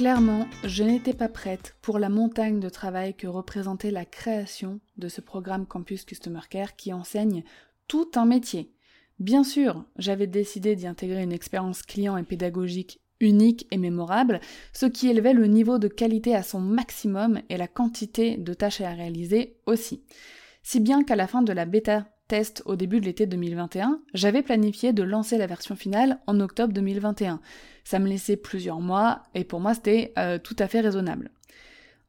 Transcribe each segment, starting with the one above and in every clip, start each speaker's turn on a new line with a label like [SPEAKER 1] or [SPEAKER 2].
[SPEAKER 1] Clairement, je n'étais pas prête pour la montagne de travail que représentait la création de ce programme Campus Customer Care qui enseigne tout un métier. Bien sûr, j'avais décidé d'y intégrer une expérience client et pédagogique unique et mémorable, ce qui élevait le niveau de qualité à son maximum et la quantité de tâches à réaliser aussi. Si bien qu'à la fin de la bêta au début de l'été 2021, j'avais planifié de lancer la version finale en octobre 2021. Ça me laissait plusieurs mois et pour moi c'était euh, tout à fait raisonnable.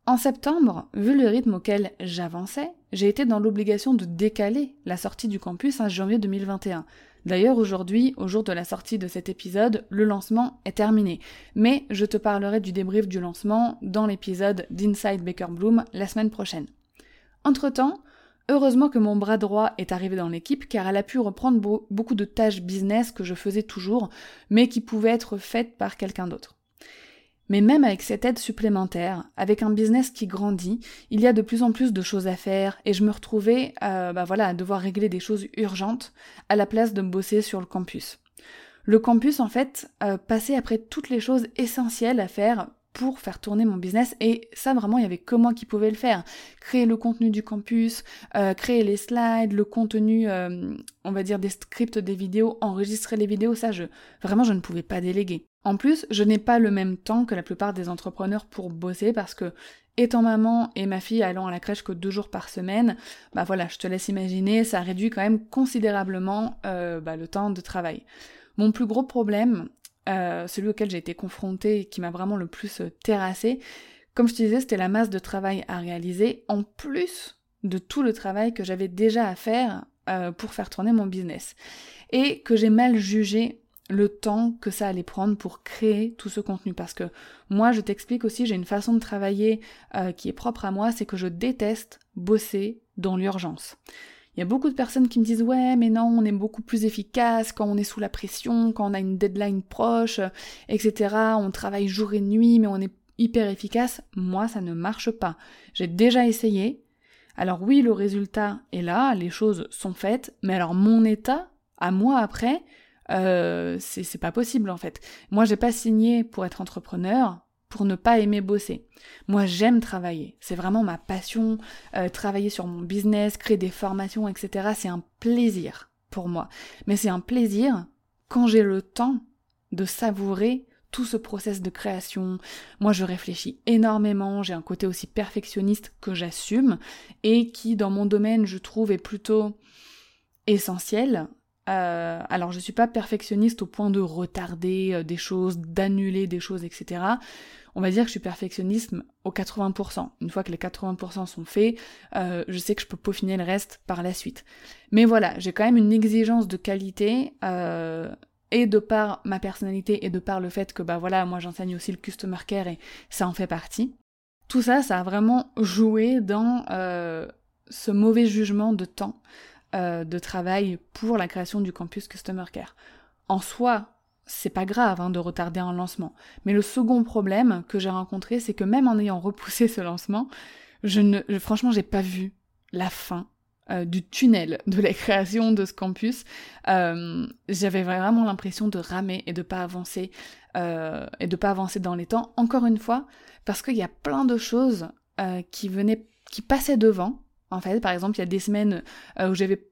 [SPEAKER 1] En septembre, vu le rythme auquel j'avançais, j'ai été dans l'obligation de décaler la sortie du campus à janvier 2021. D'ailleurs, aujourd'hui, au jour de la sortie de cet épisode, le lancement est terminé. Mais je te parlerai du débrief du lancement dans l'épisode d'Inside Baker Bloom la semaine prochaine. Entre-temps, Heureusement que mon bras droit est arrivé dans l'équipe car elle a pu reprendre beaucoup de tâches business que je faisais toujours, mais qui pouvaient être faites par quelqu'un d'autre. Mais même avec cette aide supplémentaire, avec un business qui grandit, il y a de plus en plus de choses à faire et je me retrouvais euh, bah voilà, à devoir régler des choses urgentes à la place de bosser sur le campus. Le campus, en fait, euh, passait après toutes les choses essentielles à faire pour faire tourner mon business. Et ça vraiment il y avait que moi qui pouvais le faire. Créer le contenu du campus euh, créer les slides le contenu euh, on va dire des scripts des vidéos enregistrer les vidéos. Ça je vraiment je ne pouvais pas déléguer. En plus je n'ai pas le même temps que la plupart des entrepreneurs pour bosser parce que étant maman et ma fille allant à la crèche que deux jours par semaine bah voilà je te laisse imaginer ça réduit quand même considérablement euh, bah, le temps de travail. Mon plus gros problème, euh, celui auquel j'ai été confrontée et qui m'a vraiment le plus euh, terrassé, comme je te disais, c'était la masse de travail à réaliser, en plus de tout le travail que j'avais déjà à faire euh, pour faire tourner mon business. Et que j'ai mal jugé le temps que ça allait prendre pour créer tout ce contenu. Parce que moi, je t'explique aussi, j'ai une façon de travailler qui est propre à moi, c'est que je déteste bosser dans l'urgence. Il y a beaucoup de personnes qui me disent ouais mais non on est beaucoup plus efficace quand on est sous la pression, quand on a une deadline proche, etc. On travaille jour et nuit mais on est hyper efficace. Moi ça ne marche pas. J'ai déjà essayé. Alors oui le résultat est là, les choses sont faites, mais alors mon état à moi après, euh, c'est pas possible en fait. Moi j'ai pas signé pour être entrepreneur, pour ne pas aimer bosser. Moi, j'aime travailler. C'est vraiment ma passion. Euh, travailler sur mon business, créer des formations, etc. C'est un plaisir pour moi. Mais c'est un plaisir quand j'ai le temps de savourer tout ce process de création. Moi, je réfléchis énormément. J'ai un côté aussi perfectionniste que j'assume et qui, dans mon domaine, je trouve est plutôt essentiel. Euh, alors je suis pas perfectionniste au point de retarder euh, des choses, d'annuler des choses, etc on va dire que je suis perfectionniste au 80%. Une fois que les 80% sont faits, euh, je sais que je peux peaufiner le reste par la suite. Mais voilà, j'ai quand même une exigence de qualité, et de par ma personnalité et de par le fait que bah voilà, moi j'enseigne aussi le customer care et ça en fait partie. Tout ça, ça a vraiment joué dans ce mauvais jugement de temps de travail pour la création du campus customer care. En soi, c'est pas grave hein, de retarder un lancement. Mais le second problème que j'ai rencontré, c'est que même en ayant repoussé ce lancement, je ne, franchement, j'ai pas vu la fin euh, du tunnel de la création de ce campus. Euh, j'avais vraiment l'impression de ramer et de pas avancer euh, et de pas avancer dans les temps. Encore une fois, parce qu'il y a plein de choses qui venaient, qui passaient devant. En fait, par exemple, il y a des semaines où j'avais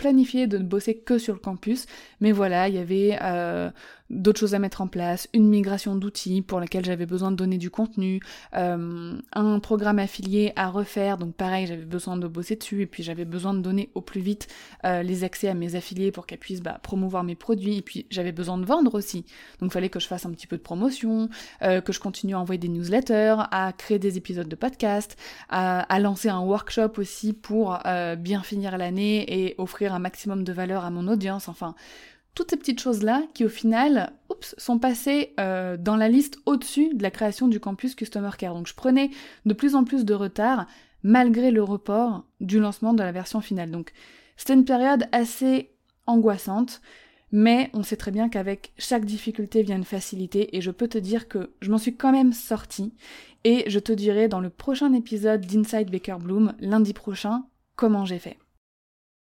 [SPEAKER 1] planifié de ne bosser que sur le campus, mais voilà, il y avait euh, d'autres choses à mettre en place, une migration d'outils pour laquelle j'avais besoin de donner du contenu, euh, un programme affilié à refaire, donc pareil, j'avais besoin de bosser dessus, et puis j'avais besoin de donner au plus vite euh, les accès à mes affiliés pour qu'elles puissent bah, promouvoir mes produits, et puis j'avais besoin de vendre aussi, donc il fallait que je fasse un petit peu de promotion, que je continue à envoyer des newsletters, à créer des épisodes de podcast, à, à lancer un workshop aussi pour bien finir l'année et offrir un maximum de valeur à mon audience, enfin, toutes ces petites choses-là qui au final, oups, sont passées euh, dans la liste au-dessus de la création du campus Customer Care. Donc je prenais de plus en plus de retard, malgré le report du lancement de la version finale. Donc c'était une période assez angoissante, mais on sait très bien qu'avec chaque difficulté vient une facilité et je peux te dire que je m'en suis quand même sortie et je te dirai dans le prochain épisode d'Inside Baker Bloom lundi prochain comment j'ai fait.